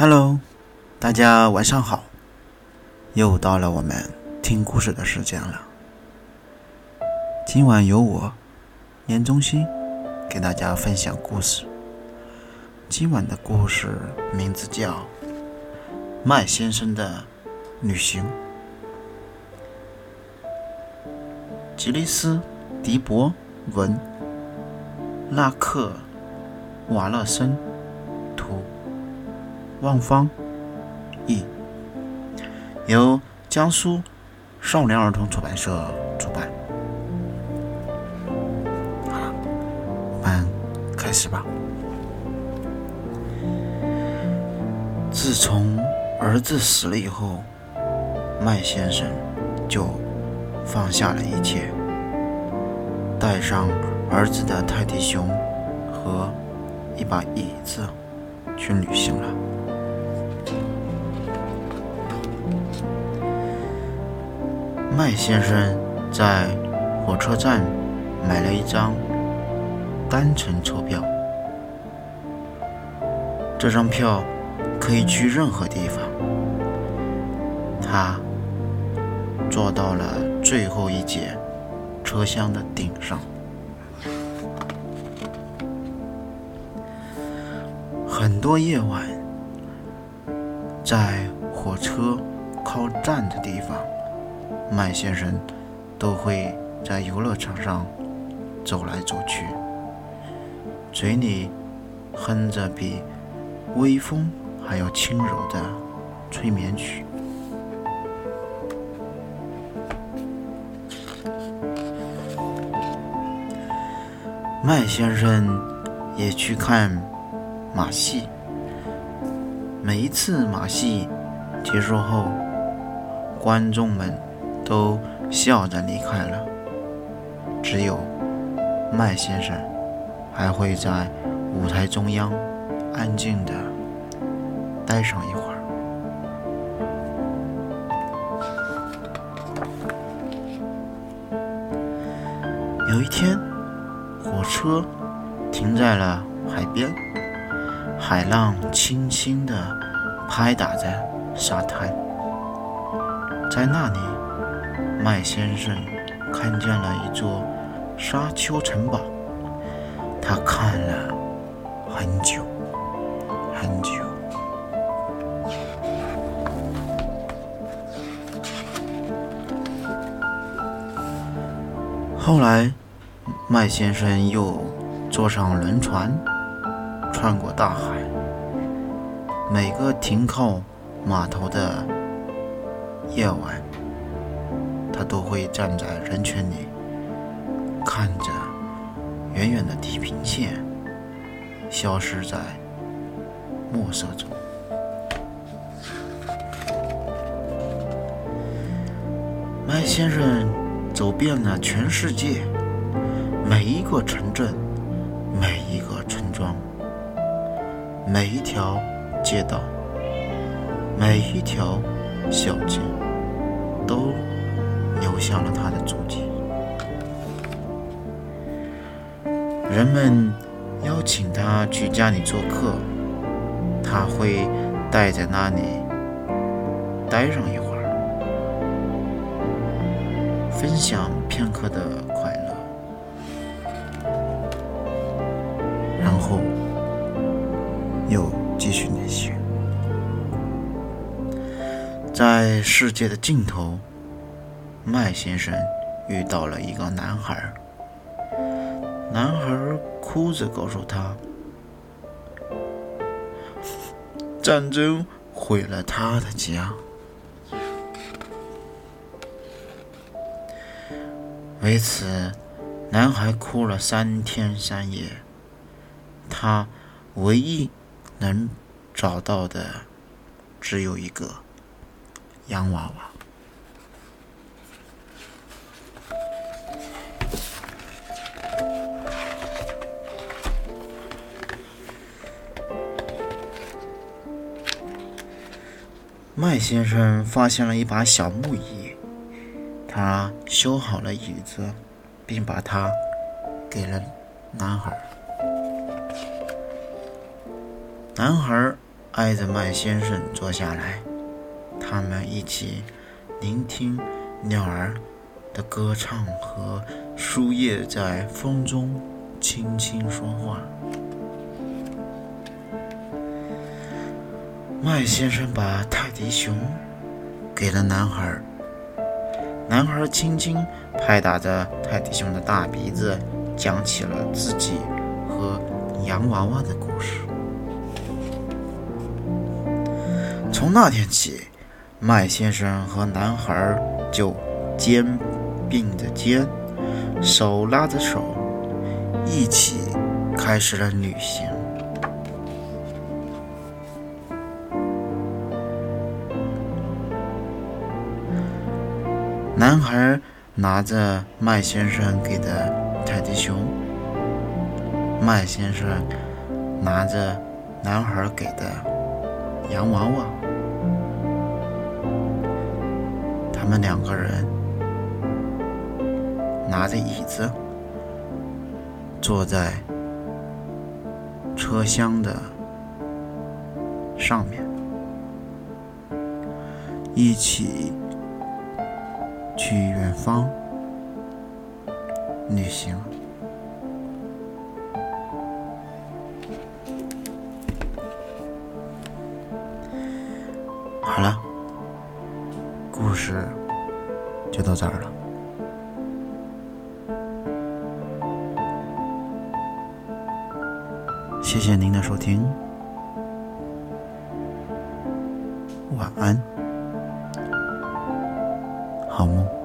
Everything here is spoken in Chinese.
Hello，大家晚上好，又到了我们听故事的时间了。今晚由我年中心给大家分享故事。今晚的故事名字叫《麦先生的旅行》。吉利斯·迪伯文，拉克·瓦勒森。望方，译，由江苏少年儿童出版社出版。好了，我们开始吧。自从儿子死了以后，麦先生就放下了一切，带上儿子的泰迪熊和一把椅子去旅行了。麦先生在火车站买了一张单程车票，这张票可以去任何地方。他坐到了最后一节车厢的顶上，很多夜晚，在火车靠站的地方。麦先生都会在游乐场上走来走去，嘴里哼着比微风还要轻柔的催眠曲。麦先生也去看马戏，每一次马戏结束后，观众们。都笑着离开了，只有麦先生还会在舞台中央安静的待上一会儿。有一天，火车停在了海边，海浪轻轻地拍打在沙滩，在那里。麦先生看见了一座沙丘城堡，他看了很久很久。后来，麦先生又坐上轮船，穿过大海。每个停靠码头的夜晚。他都会站在人群里，看着远远的地平线消失在暮色中。麦先生走遍了全世界，每一个城镇，每一个村庄，每一条街道，每一条小径，都。留下了他的足迹。人们邀请他去家里做客，他会待在那里待上一会儿，分享片刻的快乐，然后又继续旅行，在世界的尽头。麦先生遇到了一个男孩，男孩哭着告诉他，战争毁了他的家。为此，男孩哭了三天三夜。他唯一能找到的只有一个洋娃娃。麦先生发现了一把小木椅，他修好了椅子，并把它给了男孩。男孩挨着麦先生坐下来，他们一起聆听鸟儿的歌唱和树叶在风中轻轻说话。麦先生把泰迪熊给了男孩，男孩轻轻拍打着泰迪熊的大鼻子，讲起了自己和洋娃娃的故事。从那天起，麦先生和男孩就肩并着肩，手拉着手，一起开始了旅行。男孩拿着麦先生给的泰迪熊，麦先生拿着男孩给的洋娃娃。他们两个人拿着椅子，坐在车厢的上面，一起去远方旅行。好了，故事。就到这儿了，谢谢您的收听，晚安。 아무